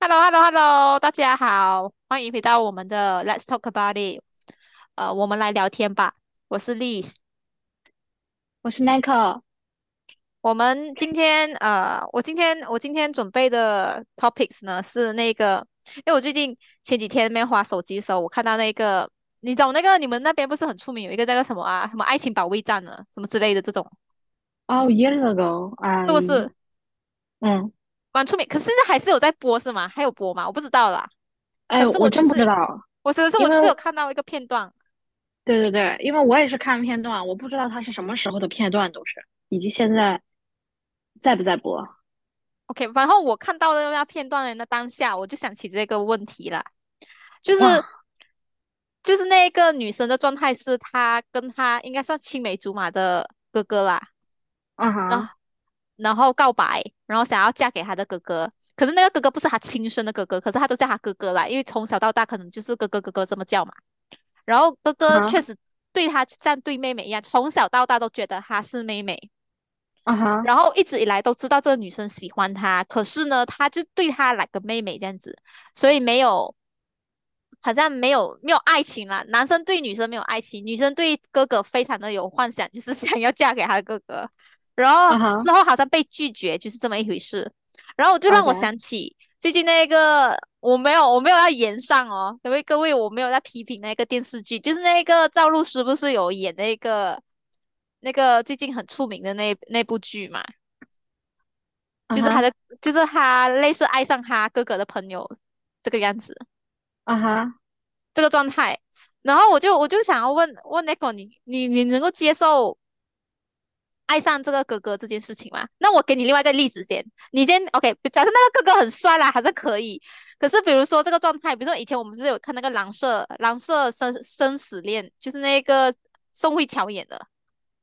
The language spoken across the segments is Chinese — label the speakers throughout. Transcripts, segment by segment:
Speaker 1: h e l l o h e l l o h e l l o 大家好，欢迎回到我们的 Let's Talk About It。呃，我们来聊天吧。我是 Liz。
Speaker 2: 我是 Nico。
Speaker 1: 我们今天呃，我今天我今天准备的 topics 呢是那个，因为我最近前几天没滑手机的时候，我看到那个，你懂那个你们那边不是很出名有一个那个什么啊，什么爱情保卫战呢，什么之类的这种
Speaker 2: ，Oh, years ago，哎，
Speaker 1: 是不是
Speaker 2: 嗯，
Speaker 1: 蛮出名？可是现在还是有在播是吗？还有播吗？我不知道啦。可
Speaker 2: 哎，
Speaker 1: 是我
Speaker 2: 我真不知道，
Speaker 1: 我只是我只是有看到一个片段。
Speaker 2: 对对对，因为我也是看片段，我不知道它是什么时候的片段都是，以及现在在不在播。
Speaker 1: OK，然后我看到的那片段的那当下，我就想起这个问题了，就是，就是那个女生的状态是她跟她应该算青梅竹马的哥哥啦，然后
Speaker 2: 啊哈，
Speaker 1: 然后告白，然后想要嫁给他的哥哥，可是那个哥哥不是他亲生的哥哥，可是他都叫他哥哥啦，因为从小到大可能就是哥哥哥哥这么叫嘛，然后哥哥确实对他像对妹妹一样，从小到大都觉得她是妹妹。
Speaker 2: 啊哈，
Speaker 1: 然后一直以来都知道这个女生喜欢他，可是呢，他就对她来个妹妹这样子，所以没有，好像没有没有爱情啦。男生对女生没有爱情，女生对哥哥非常的有幻想，就是想要嫁给他的哥哥。然后之后好像被拒绝，就是这么一回事。然后就让我想起最近那个，我没有我没有要言上哦，各位各位，我没有在批评那个电视剧，就是那个赵露思不是有演那个那个最近很出名的那那部剧嘛？就是他的，就是他类似爱上他哥哥的朋友这个样子，
Speaker 2: 啊哈，
Speaker 1: 这个状态。然后我就我就想要问问那个你你你能够接受爱上这个哥哥这件事情吗？那我给你另外一个例子先，你先 OK，假设那个哥哥很帅啦，还是可以。可是比如说这个状态，比如说以前我们不是有看那个蓝色蓝色生生死恋，就是那个宋慧乔演的。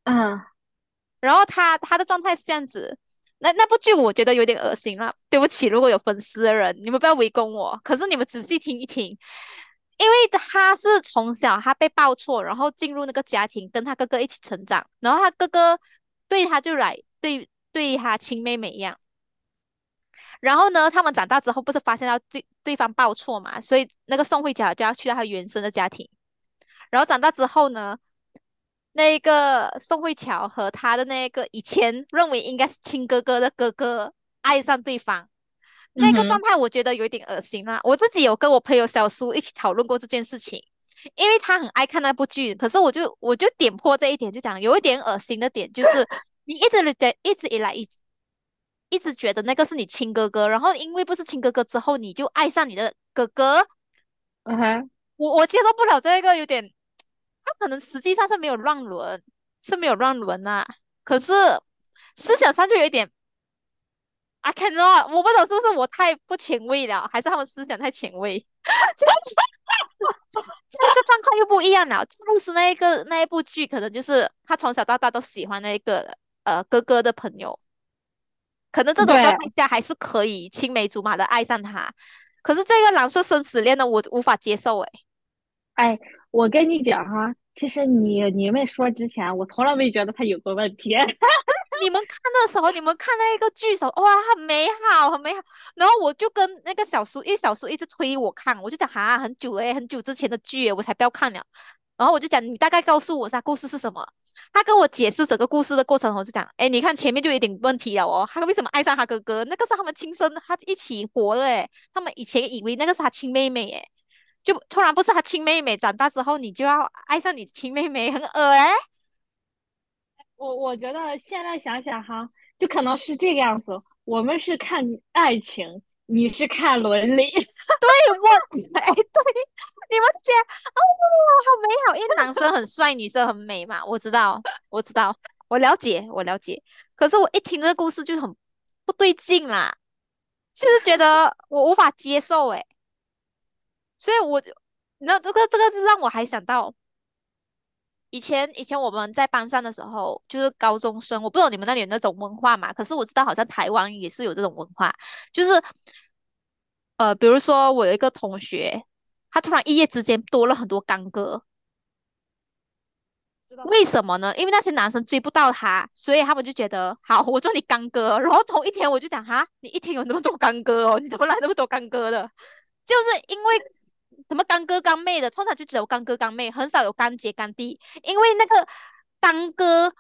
Speaker 2: 嗯，
Speaker 1: 然后他他的状态是这样子，那那部剧我觉得有点恶心了，对不起，如果有粉丝的人，你们不要围攻我。可是你们仔细听一听，因为他是从小他被抱错，然后进入那个家庭，跟他哥哥一起成长，然后他哥哥对他就来对对他亲妹妹一样。然后呢，他们长大之后不是发现到对对方报错嘛，所以那个宋慧乔就要去到他原生的家庭。然后长大之后呢，那个宋慧乔和他的那个以前认为应该是亲哥哥的哥哥爱上对方，那个状，态我觉得有点恶心啦。我自己有跟我朋友小苏一起讨论过这件事情，因为他很爱看那部剧，可是我就我就点破这一点，就讲有一点恶心的点，就是 你一直觉一直以来一直一直觉得那个是你亲哥哥，然后因为不是亲哥哥之后，你就爱上你的哥哥，
Speaker 2: 啊哈，
Speaker 1: 我我接受不了这个，有点，他可能实际上是没有乱伦，是没有乱伦啊，可是思想上就有一点，I cannot，我不懂是不是我太不前卫了，还是他们思想太前卫，就 是这个状况又不一样了。就是那一个那一部剧，可能就是他从小到大都喜欢那个呃哥哥的朋友，可能这种状，态下还是可以青梅竹马的爱上他，可是这个蓝色生死恋呢，我无法接受诶。
Speaker 2: 哎，我跟你讲哈，其实你你没说之前，我从来没觉得他有个问题。
Speaker 1: 你们看的时候，你们看那个剧的时候，哇，很美好，很美好。然后我就跟那个小叔，因为小叔一直推我看，我就讲哈，很久诶，很久之前的剧，我才不要看了。然后我就讲，你大概告诉我下故事是什么。他跟我解释整个故事的过程，我就讲，哎，你看前面就有点问题了哦，他为什么爱上他哥哥？那个是他们亲生的，他一起活的诶，他们以前以为那个是他亲妹妹诶，就突然不是他亲妹妹，长大之后你就要爱上你亲妹妹，很恶诶。
Speaker 2: 我我觉得现在想想哈，就可能是这个样子。我们是看爱情，你是看伦理。
Speaker 1: 对，我，哎，对，你们觉得哦，好美好，因为男生很帅，女生很美嘛，我知道，我知道，我了解，我了解。可是我一听这个故事就很不对劲啦，就是觉得我无法接受，哎，所以我就，那这个这个就让我还想到以前以前我们在班上的时候，就是高中生，我不知道你们那里有那种文化嘛，可是我知道好像台湾也是有这种文化，就是呃，比如说我有一个同学，他突然一夜之间多了很多干哥。为什么呢？因为那些男生追不到他，所以他们就觉得好，我做你干哥。然后同一天我就讲哈，你一天有那么多干哥哦，你怎么来那么多干哥的？就是因为什么干哥干妹的，通常就只有干哥干妹，很少有干姐干弟。因为那个干哥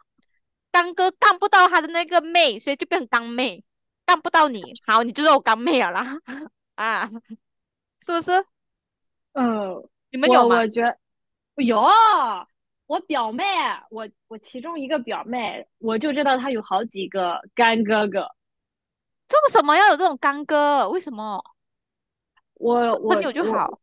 Speaker 1: 干哥干不到他的那个妹，所以就变成干妹，干不到你，好，你就是我干妹了啦 啊，是不是？
Speaker 2: 嗯，
Speaker 1: 你们有吗？
Speaker 2: 我觉有，我表妹，我我其中一个表妹，我就知道她有好几个干哥哥。
Speaker 1: 为什么要有这种干哥？为什么？
Speaker 2: 我我
Speaker 1: 朋友就好，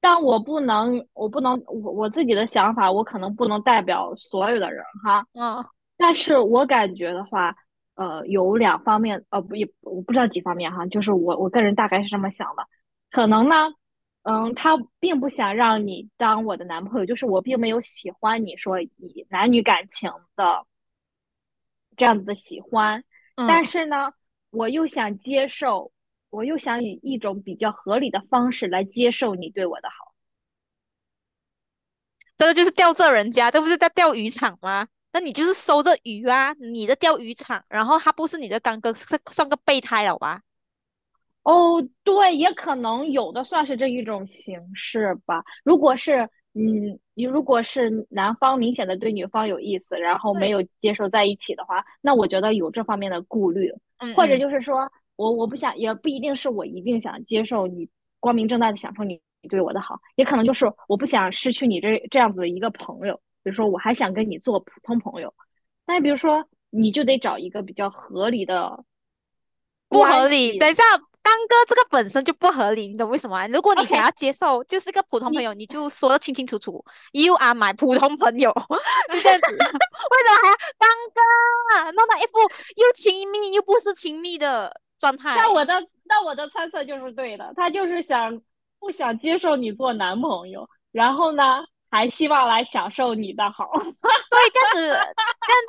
Speaker 2: 但我不能，我不能，我我自己的想法，我可能不能代表所有的人哈。
Speaker 1: 嗯，
Speaker 2: 但是我感觉的话，呃，有两方面，呃，不也我不知道几方面哈，就是我我个人大概是这么想的，可能呢，嗯，他并不想让你当我的男朋友，就是我并没有喜欢你说以男女感情的这样子的喜欢，但是呢，我又想接受。我又想以一种比较合理的方式来接受你对我的好，
Speaker 1: 这个就是钓这人家，这不是在钓鱼场吗？那你就是收这鱼啊，你的钓鱼场，然后他不是你的干哥，算算个备胎了吧？
Speaker 2: 哦，对，也可能有的算是这一种形式吧。如果是，嗯，你如果是男方明显的对女方有意思，然后没有接受在一起的话，那我觉得有这方面的顾虑，或者就是说。我我不想，也不一定是我一定想接受你光明正大的享受你你对我的好，也可能就是我不想失去你这这样子的一个朋友。比如说，我还想跟你做普通朋友，但比如说，你就得找一个比较合理的。
Speaker 1: 不合理，等一下，刚哥这个本身就不合理，你懂为什么？如果你想要接受，就是一个普通朋友，你就说的清清楚楚，You are my 普通朋友，就这样子。为什么还要刚哥弄到一副又亲密又不是亲密的？状态，
Speaker 2: 那我的那我的猜测就是对的，他就是想不想接受你做男朋友，然后呢，还希望来享受你的好。
Speaker 1: 对，这样子，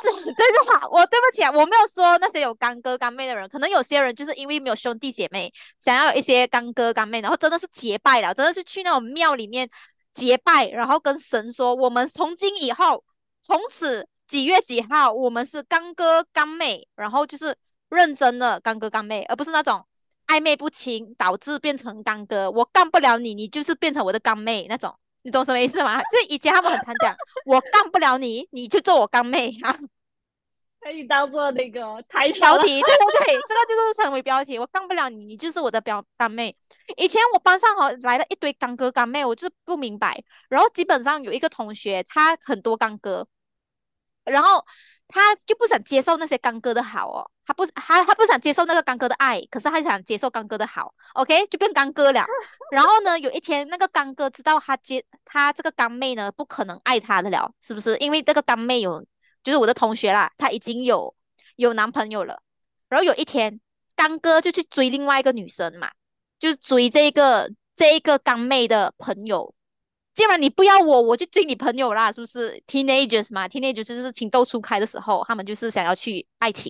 Speaker 1: 这样子，对的好。我对不起啊，我没有说那些有干哥干妹的人，可能有些人就是因为没有兄弟姐妹，想要有一些干哥干妹，然后真的是结拜了，真的是去那种庙里面结拜，然后跟神说，我们从今以后，从此几月几号，我们是干哥干妹，然后就是。认真的干哥干妹，而不是那种暧昧不清导致变成干哥。我干不了你，你就是变成我的干妹那种，你懂什么意思吗？就以前他们很常讲，我干不了你，你就做我干妹啊，
Speaker 2: 可以当做那个台
Speaker 1: 标题。对对对，这个就是成为标题。我干不了你，你就是我的表干妹。以前我班上哈来了一堆干哥干妹，我就是不明白。然后基本上有一个同学，他很多干哥，然后。他就不想接受那些刚哥的好哦，他不，他他不想接受那个刚哥的爱，可是他想接受刚哥的好，OK，就变刚哥了。然后呢，有一天那个刚哥知道他接他这个刚妹呢，不可能爱他的了，是不是？因为这个刚妹有，就是我的同学啦，他已经有有男朋友了。然后有一天，刚哥就去追另外一个女生嘛，就是追这个这一个刚妹的朋友。既然你不要我，我就追你朋友啦，是不是？Teenagers 嘛，Teenagers 就是情窦初开的时候，他们就是想要去爱情。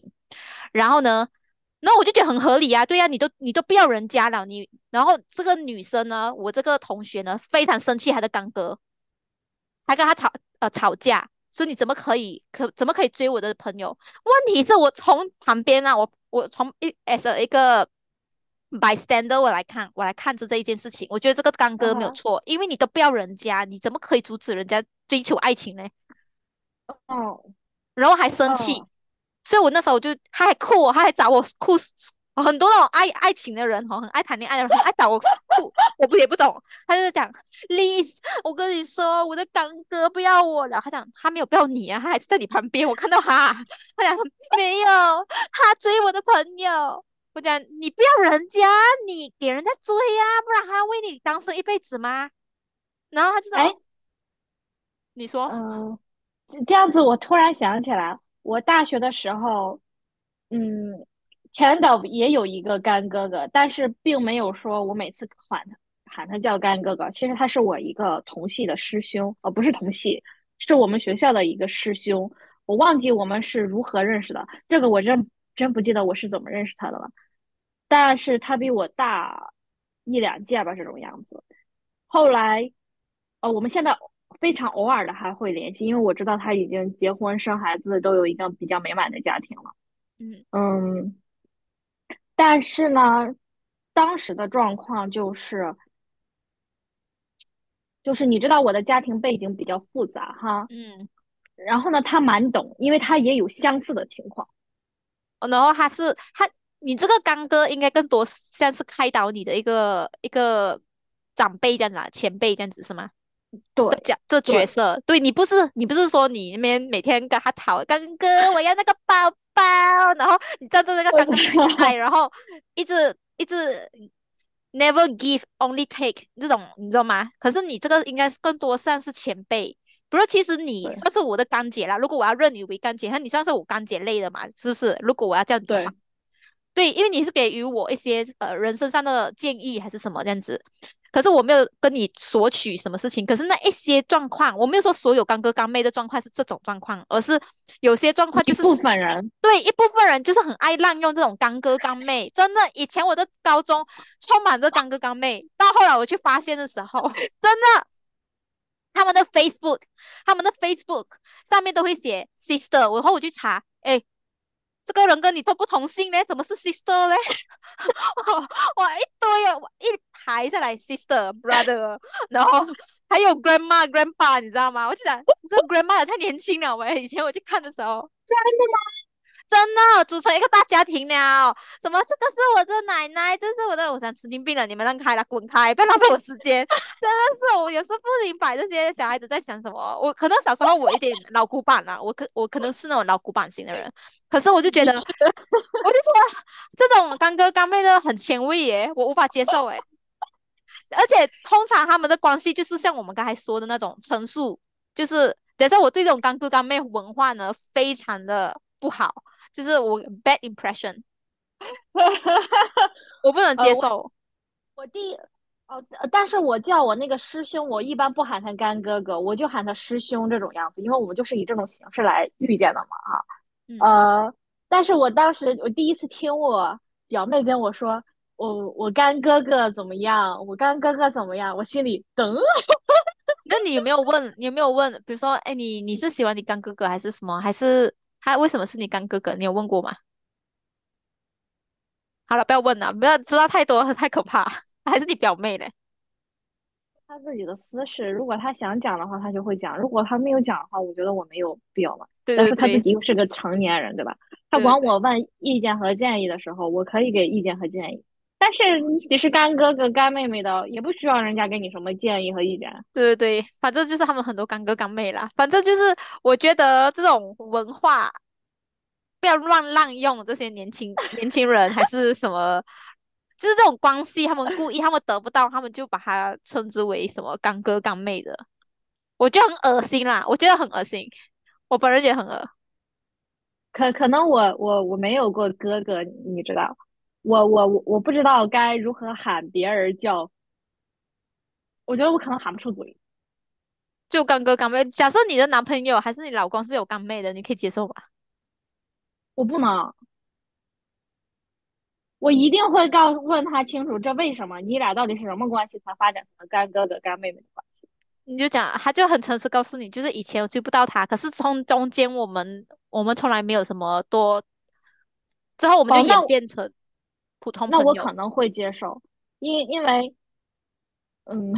Speaker 1: 然后呢，那我就觉得很合理啊，对呀，你都你都不要人家了，你然后这个女生呢，我这个同学呢，非常生气，她的干哥，还跟他吵呃吵架，说你怎么可以可怎么可以追我的朋友？问题是我从旁边啊，我我从一 as 一个。bystander，我来看，我来看着这一件事情，我觉得这个干哥没有错，因为你都不要人家，你怎么可以阻止人家追求爱情呢？
Speaker 2: 哦，
Speaker 1: 然后还生气，所以我那时候就他还哭我，他还找我哭，很多那种爱爱情的人哈，很爱谈恋爱的人，很爱找我哭，我不也不懂，他就是讲，Liz，我跟你说，我的干哥不要我了，他讲他没有不要你啊，他还是在你旁边，我看到他，他讲没有，他追我的朋友。我讲你不要人家，你给人家追呀，不然还要为你单身一辈子吗？然后他就说：“哎，你说，
Speaker 2: 嗯，这样子，我突然想起来，我大学的时候，嗯，前导也有一个干哥哥，但是并没有说我每次喊他喊他叫干哥哥。其实他是我一个同系的师兄，呃，不是同系，是我们学校的一个师兄。我忘记我们是如何认识的，这个我真。”真不记得我是怎么认识他的了，但是他比我大一两届吧，这种样子。后来，呃，我们现在非常偶尔的还会联系，因为我知道他已经结婚生孩子，都有一个比较美满的家庭了。
Speaker 1: 嗯
Speaker 2: 嗯，但是呢，当时的状况就是，就是你知道我的家庭背景比较复杂哈，
Speaker 1: 嗯，
Speaker 2: 然后呢，他蛮懂，因为他也有相似的情况。
Speaker 1: 然后他是他，你这个刚哥应该更多像是开导你的一个一个长辈这样子，前辈这样子是吗？
Speaker 2: 对，
Speaker 1: 角这角色，对你不是你不是说你那边每天跟他讨刚哥，我要那个包包，然后你站在那个刚哥台，然后一直一直 never give only take 这种，你知道吗？可是你这个应该是更多像是前辈，不是？其实你算是我的干姐啦。如果我要认你为干姐，那你算是我干姐类的嘛？是不是？如果我要这样子话，对，因为你是给予我一些呃人生上的建议还是什么这样子。可是我没有跟你索取什么事情，可是那一些状况，我没有说所有干哥干妹的状况是这种状况，而是有些状况就是
Speaker 2: 部分人
Speaker 1: 对一部分人就是很爱滥用这种干哥干妹，真的，以前我的高中充满着干哥干妹，到后来我去发现的时候，真的，他们的 Facebook，他们的 Facebook 上面都会写 sister，然后我去查，哎。这个人跟你都不同姓呢，怎么是 sister 嘞？哇，一堆哦，一排下来 sister brother，然后还有 grandma grandpa，你知道吗？我就想，这 grandma 也太年轻了喂！以前我去看的时候，
Speaker 2: 真的吗？
Speaker 1: 真的组成一个大家庭了，什么这个是我的奶奶，这是我的，我想神经病了，你们让开了，滚开，不要浪费我时间。真的是我有时候不明白这些小孩子在想什么。我可能小时候我有点老古板了，我可我可能是那种老古板型的人，可是我就觉得，我就觉得这种干哥干妹的很前卫耶，我无法接受哎。而且通常他们的关系就是像我们刚才说的那种陈述，就是等下我对这种干哥干妹文化呢非常的不好。就是我 bad impression，我不能接受。
Speaker 2: 我第哦，但是我叫我那个师兄，我一般不喊他干哥哥，我就喊他师兄这种样子，因为我们就是以这种形式来遇见的嘛，哈。呃，但是我当时我第一次听我表妹跟我说，我我干哥哥怎么样，我干哥哥怎么样，我心里噔。
Speaker 1: 那你有没有问？你有没有问？比如说，哎，你你是喜欢你干哥哥还是什么？还是？他为什么是你干哥哥？你有问过吗？好了，不要问了，不要知道太多，太可怕。还是你表妹嘞？
Speaker 2: 他自己的私事，如果他想讲的话，他就会讲；如果他没有讲的话，我觉得我没有必要嘛。
Speaker 1: 对
Speaker 2: 但是他自己又是个成年人，对吧？他管我问意见和建议的时候，我可以给意见和建议。但是你是干哥哥干妹妹的，也不需要人家给你什么建议和意见。
Speaker 1: 对对对，反正就是他们很多干哥干妹啦。反正就是我觉得这种文化不要乱滥用，这些年轻年轻人还是什么，就是这种关系，他们故意他们得不到，他们就把它称之为什么干哥干妹的，我觉得很恶心啦，我觉得很恶心，我本人觉得很恶。
Speaker 2: 可可能我我我没有过哥哥，你知道。我我我我不知道该如何喊别人叫，我觉得我可能喊不出嘴。
Speaker 1: 就干哥干妹，假设你的男朋友还是你老公是有干妹的，你可以接受吧？
Speaker 2: 我不能，我一定会告问他清楚，这为什么？你俩到底是什么关系才发展成干哥哥干妹妹的关系？
Speaker 1: 你就讲，他就很诚实告诉你，就是以前我追不到他，可是从中间我们我们从来没有什么多，之后我们就演变成。普通
Speaker 2: 那我可能会接受，因因为，嗯，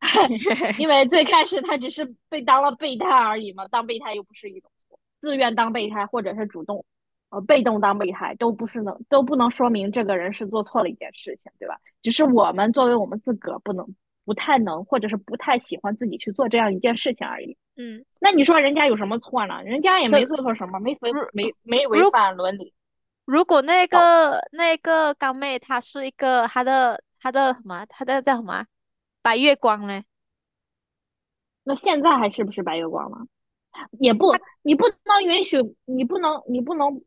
Speaker 2: 因为最开始他只是被当了备胎而已嘛，当备胎又不是一种错，自愿当备胎或者是主动，呃，被动当备胎都不是能都不能说明这个人是做错了一件事情，对吧？只是我们作为我们自个儿不能不太能，或者是不太喜欢自己去做这样一件事情而已。
Speaker 1: 嗯，
Speaker 2: 那你说人家有什么错呢？人家也没做错什么，没违没没违反伦理。
Speaker 1: 如果那个那个刚妹她是一个她的她的什么她的叫什么白月光呢？
Speaker 2: 那现在还是不是白月光了？也不，你不能允许，你不能，你不能，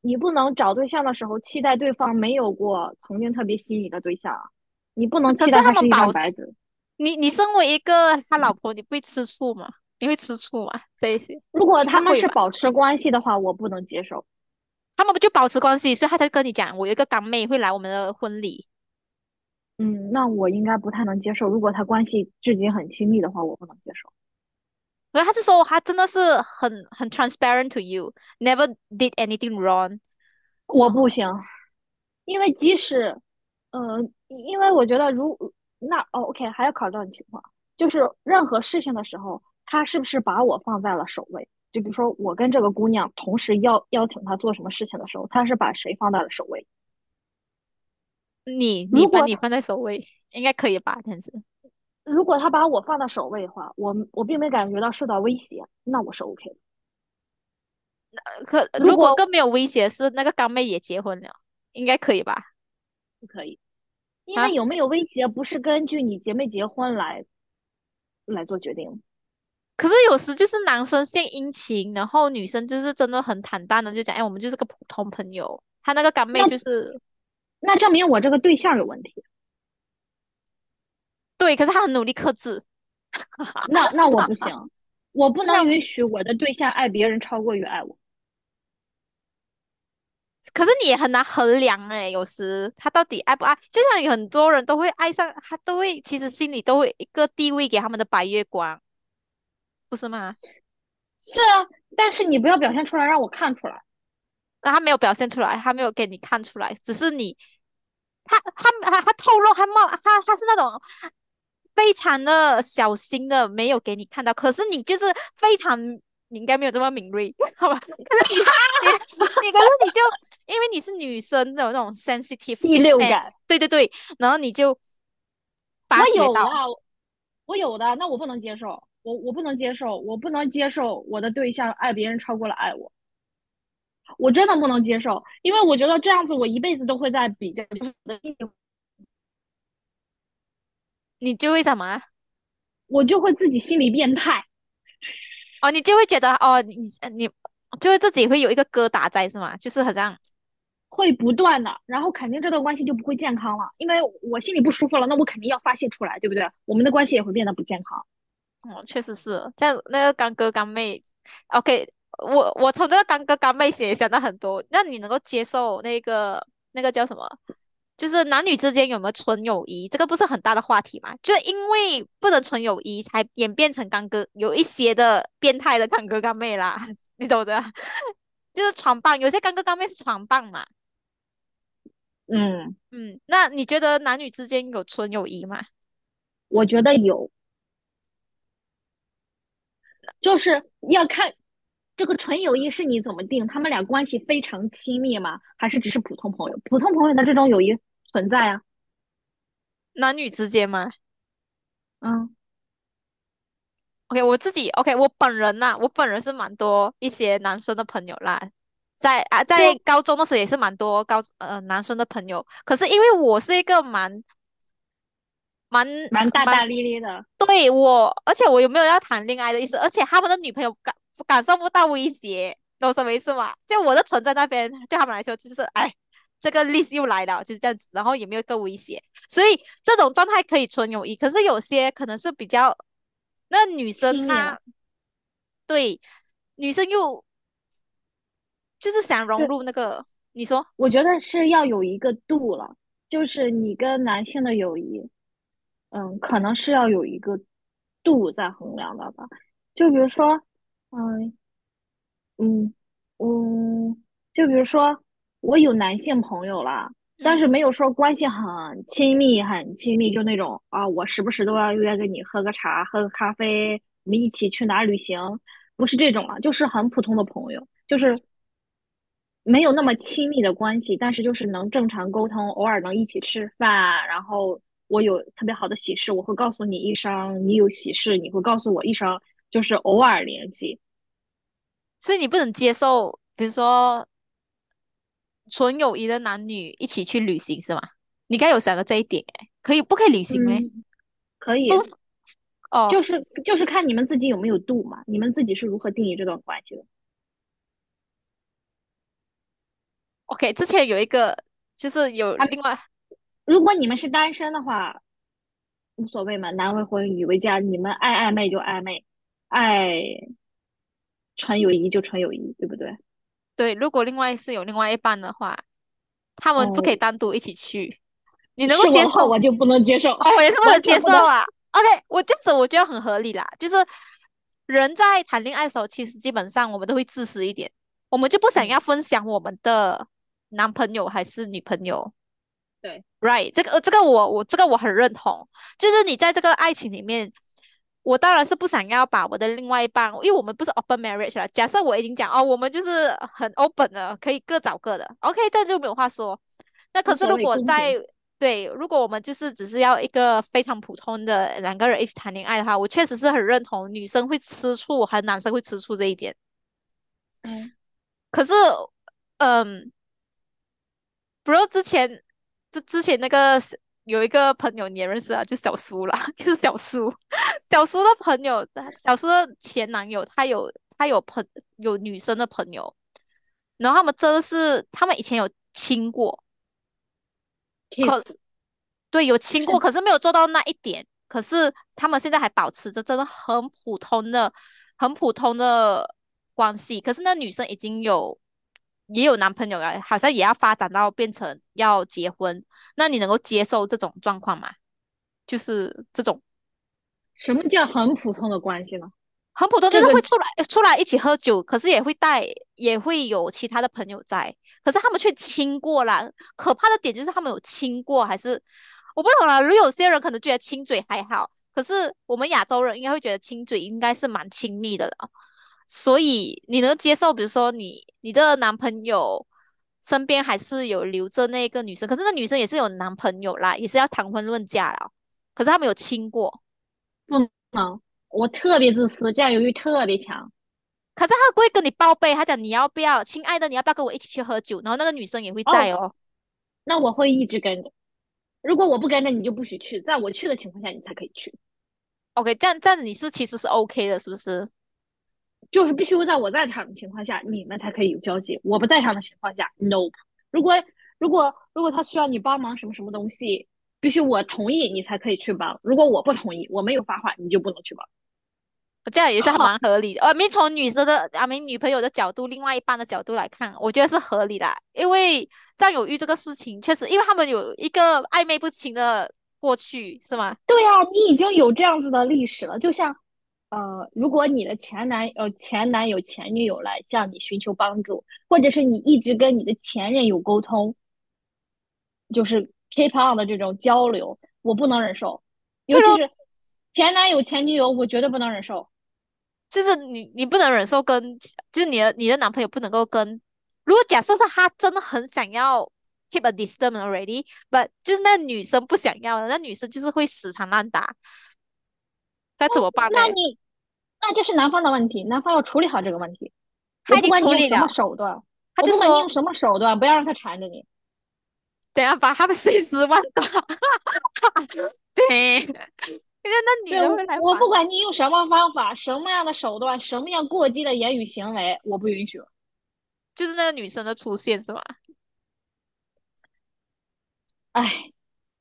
Speaker 2: 你不能找对象的时候期待对方没有过曾经特别吸引你的对象啊！你不能期待
Speaker 1: 他
Speaker 2: 是一张白纸。
Speaker 1: 你你身为一个他老婆，你不会吃醋吗？你会吃醋吗？这一些？
Speaker 2: 如果他们是保持关系的话，我不能接受。
Speaker 1: 他们不就保持关系，所以他才跟你讲，我有一个干妹会来我们的婚礼。
Speaker 2: 嗯，那我应该不太能接受。如果他关系至今很亲密的话，我不能接受。
Speaker 1: 所以他是说他真的是很很 transparent to you，never did anything wrong。
Speaker 2: 我不行，因为即使，呃，因为我觉得如那哦，OK，还要考虑到情况，就是任何事情的时候，他是不是把我放在了首位？就比如说我跟这个姑娘同时邀邀请她做什么事情的时候，她是把谁放在了首位？
Speaker 1: 你你把你放在首位，应该可以吧？这样子。
Speaker 2: 如果他把我放到首位的话，我我并没感觉到受到威胁，那我是 OK 的。
Speaker 1: 可如果更没有威胁，是那个刚妹也结婚了，应该可以吧？
Speaker 2: 不可以，因为有没有威胁不是根据你结没结婚来来做决定。
Speaker 1: 可是有时就是男生献殷勤，然后女生就是真的很坦荡的就讲，哎，我们就是个普通朋友。他那个干妹就是，
Speaker 2: 那证明我这个对象有问题。
Speaker 1: 对，可是他很努力克制。
Speaker 2: 那那我不行，我不能允许我的对象爱别人超过于爱我。
Speaker 1: 可是你也很难衡量哎，有时他到底爱不爱？就像有很多人都会爱上他，都会其实心里都会一个地位给他们的白月光。不是吗？
Speaker 2: 是啊，但是你不要表现出来，让我看出来。
Speaker 1: 那他没有表现出来，他没有给你看出来，只是你，他他他他透露，他冒他他是那种非常的小心的，没有给你看到。可是你就是非常，你应该没有这么敏锐，好吧？可是你 你你可是你就因为你是女生的那种 sensitive
Speaker 2: 第六感，
Speaker 1: 对对对，然后你就我
Speaker 2: 有的，我有的，那我不能接受。我我不能接受，我不能接受我的对象爱别人超过了爱我，我真的不能接受，因为我觉得这样子我一辈子都会在比较，
Speaker 1: 你就会什么？
Speaker 2: 我就会自己心里变态，
Speaker 1: 哦，你就会觉得哦，你你就会自己会有一个疙瘩在是吗？就是好像
Speaker 2: 会不断的，然后肯定这段关系就不会健康了，因为我心里不舒服了，那我肯定要发泄出来，对不对？我们的关系也会变得不健康。
Speaker 1: 哦，确实是这样。那个干哥干妹，OK，我我从这个干哥干妹也想到很多。那你能够接受那个那个叫什么？就是男女之间有没有纯友谊？这个不是很大的话题嘛？就因为不能纯友谊，才演变成干哥有一些的变态的干哥干妹啦，你懂的？就是床伴，有些干哥干妹是床伴嘛。
Speaker 2: 嗯
Speaker 1: 嗯，那你觉得男女之间有纯友谊吗？
Speaker 2: 我觉得有。就是要看这个纯友谊是你怎么定，他们俩关系非常亲密吗？还是只是普通朋友？普通朋友的这种友谊存在啊？
Speaker 1: 男女之间吗？
Speaker 2: 嗯
Speaker 1: ，OK，我自己 OK，我本人呐，我本人是蛮多一些男生的朋友啦，在啊，在高中的时候也是蛮多高呃男生的朋友，可是因为我是一个蛮。蛮
Speaker 2: 蛮大大咧咧的，
Speaker 1: 对我，而且我有没有要谈恋爱的意思？而且他们的女朋友感感受不到威胁，懂什么意思吗？就我的存在那边对他们来说就是，哎，这个 list 又来了，就是这样子，然后也没有一个威胁，所以这种状态可以纯友谊。可是有些可能是比较，那女生她，对，女生又就是想融入那个，你说？
Speaker 2: 我觉得是要有一个度了，就是你跟男性的友谊。嗯，可能是要有一个度在衡量的吧。就比如说，嗯嗯嗯，就比如说我有男性朋友了，但是没有说关系很亲密很亲密，就那种啊，我时不时都要约跟你喝个茶、喝个咖啡，我们一起去哪旅行，不是这种了，就是很普通的朋友，就是没有那么亲密的关系，但是就是能正常沟通，偶尔能一起吃饭，然后。我有特别好的喜事，我会告诉你一声；你有喜事，你会告诉我一声，就是偶尔联系。
Speaker 1: 所以你不能接受，比如说纯友谊的男女一起去旅行，是吗？你该有想到这一点，哎，可以不可以旅行吗？
Speaker 2: 可以，
Speaker 1: 哦，
Speaker 2: 就是就是看你们自己有没有度嘛，你们自己是如何定义这段关系的
Speaker 1: ？OK，之前有一个就是有另外。
Speaker 2: 如果你们是单身的话，无所谓嘛，男未婚，女未嫁，你们爱暧昧就暧昧，爱纯友谊就纯友谊，对不对？
Speaker 1: 对，如果另外是有另外一半的话，他们不可以单独一起去，你能够接受？
Speaker 2: 我就不能接受，
Speaker 1: 哦，我也是不能接受啊。OK，我这样子我觉得很合理啦，就是人在谈恋爱的时候，其实基本上我们都会自私一点，我们就不想要分享我们的男朋友还是女朋友。
Speaker 2: 对
Speaker 1: ，right，这个这个我我这个我很认同，就是你在这个爱情里面。我当然是不想要把我的另外一半，因为我们不是 open marriage 了。假设我已经讲哦，我们就是很 open 的，可以各找各的，OK，这就没有话说。那可是如果在对，如果我们就是只是要一个非常普通的两个人一起谈恋爱的话，我确实是很认同女生会吃醋，还是男生会吃醋这一点。
Speaker 2: 嗯，
Speaker 1: 可是，嗯，不如之前就之前那个。有一个朋友你也认识啊，就小苏啦，就是小苏，小苏的朋友，小苏的前男友，他有他有朋有女生的朋友，然后他们真的是他们以前有亲过，可是对有亲过，可是没有做到那一点，可是他们现在还保持着真的很普通的、很普通的关系，可是那女生已经有。也有男朋友了，好像也要发展到变成要结婚，那你能够接受这种状况吗？就是这种，
Speaker 2: 什么叫很普通的关系呢？
Speaker 1: 很普通就是会出来出来一起喝酒，可是也会带也会有其他的朋友在，可是他们却亲过了。可怕的点就是他们有亲过，还是我不懂了。如果有些人可能觉得亲嘴还好，可是我们亚洲人应该会觉得亲嘴应该是蛮亲密的了。所以你能接受，比如说你你的男朋友身边还是有留着那个女生，可是那女生也是有男朋友啦，也是要谈婚论嫁了，可是他们有亲过，
Speaker 2: 不能，我特别自私，占有欲特别强。
Speaker 1: 可是他会跟你报备，他讲你要不要，亲爱的，你要不要跟我一起去喝酒？然后那个女生也会在哦。
Speaker 2: 那我会一直跟着，如果我不跟着，你就不许去，在我去的情况下，你才可以去。
Speaker 1: OK，这样这样你是其实是 OK 的，是不是？
Speaker 2: 就是必须在我在场的情况下，你们才可以有交集。我不在场的情况下，nope。如果如果如果他需要你帮忙什么什么东西，必须我同意你才可以去帮。如果我不同意，我没有发话，你就不能去帮。
Speaker 1: 这样也是蛮合理的。呃，没从女生的啊，没女朋友的角度，另外一半的角度来看，我觉得是合理的。因为占有欲这个事情，确实，因为他们有一个暧昧不清的过去，是吗？
Speaker 2: 对啊，你已经有这样子的历史了，就像。呃，如果你的前男呃前男友前女友来向你寻求帮助，或者是你一直跟你的前任有沟通，就是 keep on 的这种交流，我不能忍受。尤其是前男友前女友，我绝对不能忍受。
Speaker 1: 就是你你不能忍受跟，就是你的你的男朋友不能够跟。如果假设是他真的很想要 keep a distance already，but 就是那女生不想要的，那女生就是会死缠烂打。该怎么办呢？
Speaker 2: 那你，那这是男方的问题，男方要处理好这个问题。
Speaker 1: 他已经处理
Speaker 2: 了。什么手段？他就说用什么手段，不要让他缠着你。
Speaker 1: 等下把他们碎尸万段。对，那那女的会来。
Speaker 2: 我不管你用什么方法、什么样的手段、什么样过激的言语行为，我不允许。
Speaker 1: 就是那个女生的出现是吧？
Speaker 2: 哎，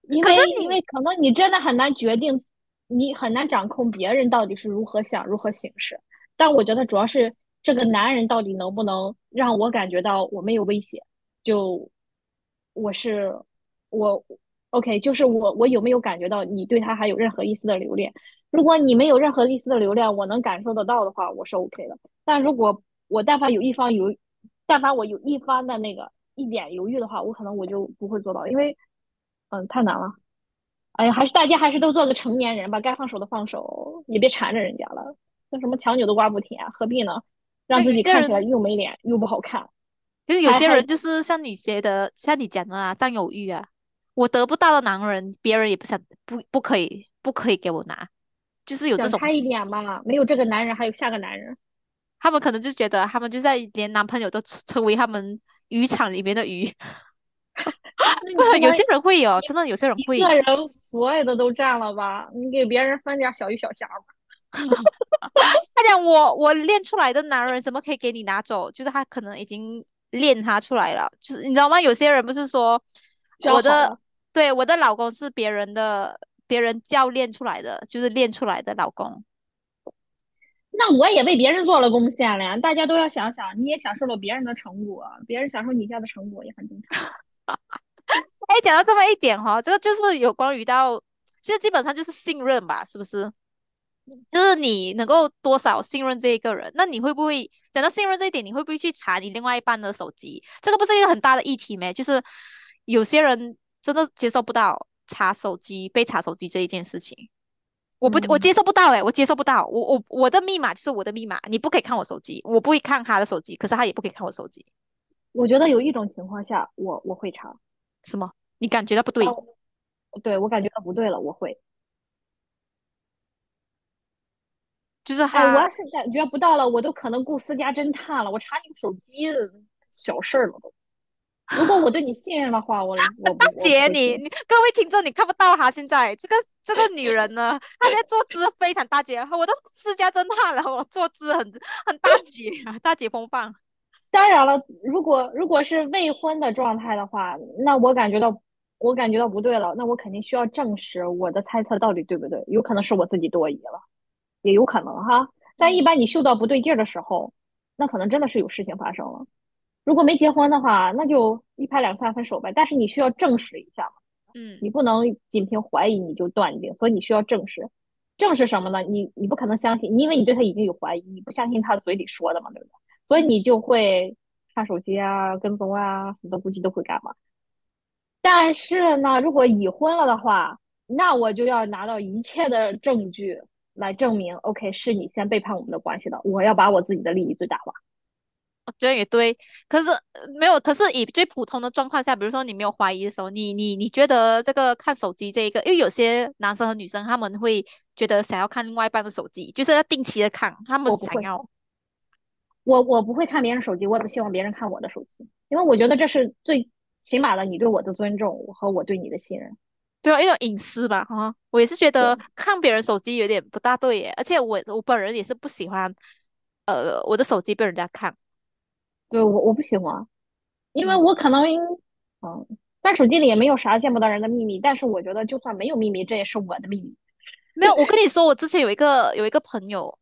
Speaker 2: 因为因为可能你真的很难决定。你很难掌控别人到底是如何想、如何行事，但我觉得主要是这个男人到底能不能让我感觉到我没有威胁，就我是我，OK，就是我我有没有感觉到你对他还有任何一丝的留恋？如果你没有任何一丝的留恋，我能感受得到的话，我是 OK 的。但如果我但凡有一方有，但凡我有一方的那个一点犹豫的话，我可能我就不会做到，因为嗯，太难了。哎呀，还是大家还是都做个成年人吧，该放手的放手，也别缠着人家了。那什么强扭的瓜不甜，何必呢？让自己看起来又没脸又不好看。
Speaker 1: 就是有些人就是像你写的，像你讲的啊，占有欲啊。我得不到的男人，别人也不想，不不可以，不可以给我拿，就是有这种。
Speaker 2: 差一点嘛，没有这个男人，还有下个男人。
Speaker 1: 他们可能就觉得，他们就在连男朋友都成为他们渔场里面的鱼。有些人会有，真的有些人会。
Speaker 2: 一个人所有的都占了吧？你给别人分点小鱼小虾吧。
Speaker 1: 他讲我我练出来的男人怎么可以给你拿走？就是他可能已经练他出来了。就是你知道吗？有些人不是说我的对我的老公是别人的别人教练出来的，就是练出来的老公。
Speaker 2: 那我也为别人做了贡献了呀！大家都要想想，你也享受了别人的成果，别人享受你家的成果也很正常。
Speaker 1: 哎，讲到这么一点哈，这个就是有关于到，其实基本上就是信任吧，是不是？就是你能够多少信任这一个人？那你会不会讲到信任这一点，你会不会去查你另外一半的手机？这个不是一个很大的议题吗？就是有些人真的接受不到查手机、被查手机这一件事情。我不，我接受不到哎，我接受不到。我我我的密码就是我的密码，你不可以看我手机，我不会看他的手机，可是他也不可以看我手机。
Speaker 2: 我觉得有一种情况下，我我会查。
Speaker 1: 什么？你感觉到不对？
Speaker 2: 对我感觉到不对了，我会。
Speaker 1: 就是
Speaker 2: 哎，我要是感觉不到了，我都可能雇私家侦探了。我查你手机，小事儿了都。如果我对你信任的话，我 我
Speaker 1: 大姐，你你各位听众，你看不到哈，现在这个这个女人呢，她在坐姿非常大姐，我都私家侦探了，我坐姿很很大姐，大姐风范。
Speaker 2: 当然了，如果如果是未婚的状态的话，那我感觉到我感觉到不对了，那我肯定需要证实我的猜测到底对不对，有可能是我自己多疑了，也有可能哈。但一般你嗅到不对劲儿的时候，那可能真的是有事情发生了。如果没结婚的话，那就一拍两散分手呗。但是你需要证实一下嘛，
Speaker 1: 嗯，
Speaker 2: 你不能仅凭怀疑你就断定，所以你需要证实。证实什么呢？你你不可能相信，因为你对他已经有怀疑，你不相信他嘴里说的嘛，对不对？所以你就会看手机啊，跟踪啊，很多估计都会干嘛。但是呢，如果已婚了的话，那我就要拿到一切的证据来证明，OK，是你先背叛我们的关系的，我要把我自己的利益最大化。
Speaker 1: 觉得也对，可是没有，可是以最普通的状况下，比如说你没有怀疑的时候，你你你觉得这个看手机这一个，因为有些男生和女生他们会觉得想要看另外一半的手机，就是要定期的看，他们想要。
Speaker 2: 我我不会看别人手机，我也不希望别人看我的手机，因为我觉得这是最起码的你对我的尊重和我对你的信任。
Speaker 1: 对啊，一种隐私吧，哈，我也是觉得看别人手机有点不大对耶，而且我我本人也是不喜欢，呃，我的手机被人家看。
Speaker 2: 对我我不喜欢，因为我可能，嗯，但手机里也没有啥见不得人的秘密。但是我觉得，就算没有秘密，这也是我的秘密。
Speaker 1: 没有，我跟你 说，我之前有一个有一个朋友，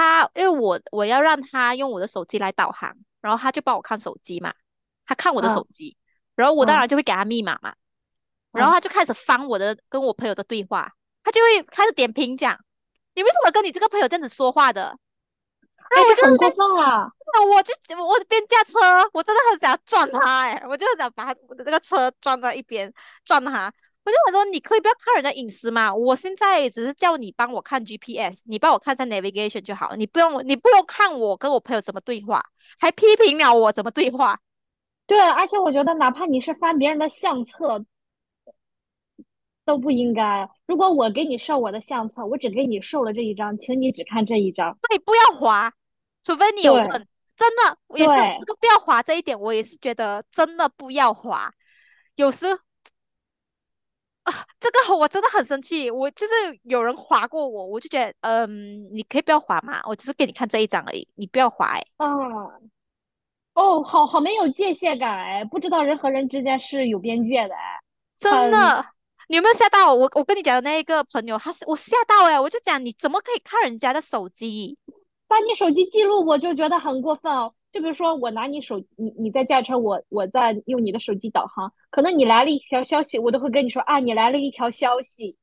Speaker 1: 他因为我我要让他用我的手机来导航，然后他就帮我看手机嘛，他看我的手机，然后我当然就会给他密码嘛，然后他就开始翻我的跟我朋友的对话，他就会开始点评讲，你为什么跟你这个朋友这样子说话的？
Speaker 2: 那我就很过分了，
Speaker 1: 那我就我边驾车，我真的很想撞他哎，我就很想把我的这个车撞到一边，撞他。我就想说，你可以不要看人家隐私吗？我现在只是叫你帮我看 GPS，你帮我看下 navigation 就好，你不用你不用看我跟我朋友怎么对话，还批评了我怎么对话。
Speaker 2: 对，而且我觉得，哪怕你是翻别人的相册，都不应该。如果我给你设我的相册，我只给你设了这一张，请你只看这一张。
Speaker 1: 对，不要划。除非你有问，真的也是这个不要划这一点，我也是觉得真的不要划。有时啊，这个我真的很生气。我就是有人划过我，我就觉得，嗯，你可以不要划嘛，我只是给你看这一张而已，你不要划哎。
Speaker 2: 啊，哦，好好没有界限感哎，不知道人和人之间是有边界的哎，
Speaker 1: 真的。你有没有吓到我？我跟你讲的那一个朋友，他是我吓到哎，我就讲你怎么可以看人家的手机？
Speaker 2: 把你手机记录，我就觉得很过分哦。就比如说，我拿你手，你你在驾车，我我在用你的手机导航，可能你来了一条消息，我都会跟你说啊，你来了一条消息。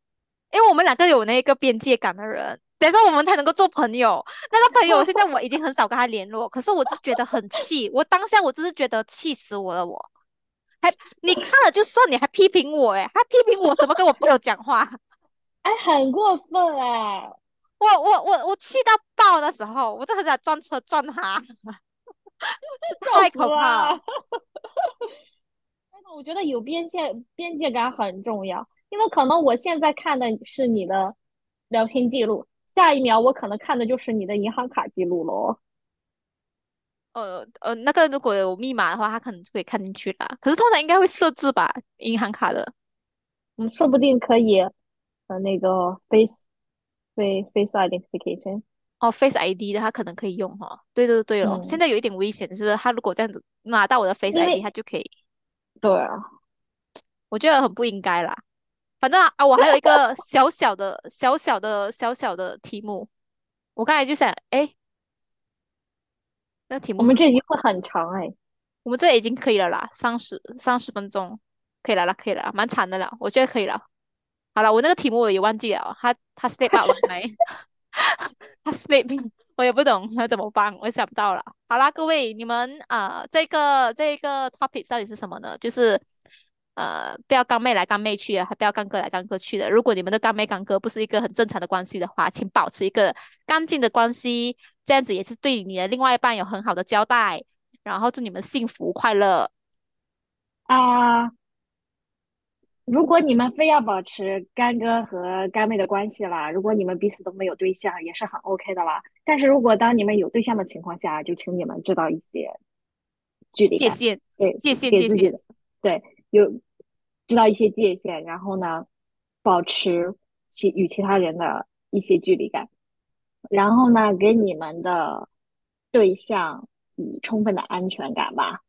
Speaker 1: 因为我们两个有那个边界感的人，等下我们才能够做朋友。那个朋友现在我已经很少跟他联络，可是我就觉得很气。我当下我只是觉得气死我了，我还你看了就算，你还批评我，哎，还批评我怎么跟我朋友讲话，
Speaker 2: 哎，很过分哎。
Speaker 1: 我我我我气到爆的时候，我就很想撞车撞他，太可怕了。
Speaker 2: 真的，我觉得有边界边界感很重要，因为可能我现在看的是你的聊天记录，下一秒我可能看的就是你的银行卡记录喽。
Speaker 1: 呃呃，那个如果有密码的话，他可能就可以看进去了。可是通常应该会设置吧，银行卡的。
Speaker 2: 嗯，说不定可以，呃，那个 face。face Face Identification
Speaker 1: 哦，Face ID 的他可能可以用哈。对对对了，现在有一点危险，就是他如果这样子拿到我的 Face ID，他就可以。
Speaker 2: 对啊，
Speaker 1: 我觉得很不应该啦。反正啊，我还有一个 小小的、小小的、小小的题目。我刚才就想，哎，那题目
Speaker 2: 我们这集会很长哎。
Speaker 1: 我们这已经可以了啦，三十三十分钟可以了啦，可以了，蛮长的了，我觉得可以了。好了，我那个题目我也忘记了，他他 out 了没？他 sleeping，我也不懂那怎么办，我想不到了。好啦，各位，你们啊、这个这个 topic 到底是什么呢？就是呃，不要干妹来干妹去的，还不要干哥来干哥去的。如果你们的干妹干哥不是一个很正常的关系的话，请保持一个干净的关系，这样子也是对你的另外一半有很好的交代。然后祝你们幸福快乐。
Speaker 2: 啊、如果你们非要保持干哥和干妹的关系啦，如果你们彼此都没有对象，也是很 OK 的啦。但是如果当你们有对象的情况下，就请你们知道一些距离感，
Speaker 1: 界限，
Speaker 2: 对，
Speaker 1: 界限，界限。
Speaker 2: 给自己的，对，有知道一些界限，然后呢，保持其与其他人的一些距离感，然后呢，给你们的对象以充分的安全感吧。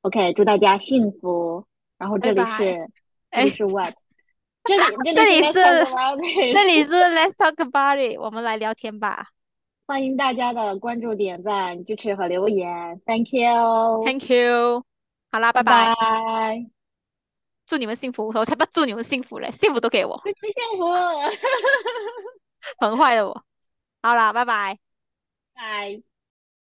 Speaker 2: OK，祝大家幸福。然后这里是这
Speaker 1: 哎
Speaker 2: 里是 what？这里
Speaker 1: 这里
Speaker 2: 是
Speaker 1: 这里是 Let's talk about it，我们来聊天吧。
Speaker 2: 欢迎大家的关注、点赞、支持和留言，Thank
Speaker 1: you，Thank you，好啦，拜
Speaker 2: 拜
Speaker 1: 祝你们幸福，我才不祝你们幸福嘞，幸福都给我，
Speaker 2: 幸福，
Speaker 1: 很坏的我。好啦，拜拜。
Speaker 2: 拜。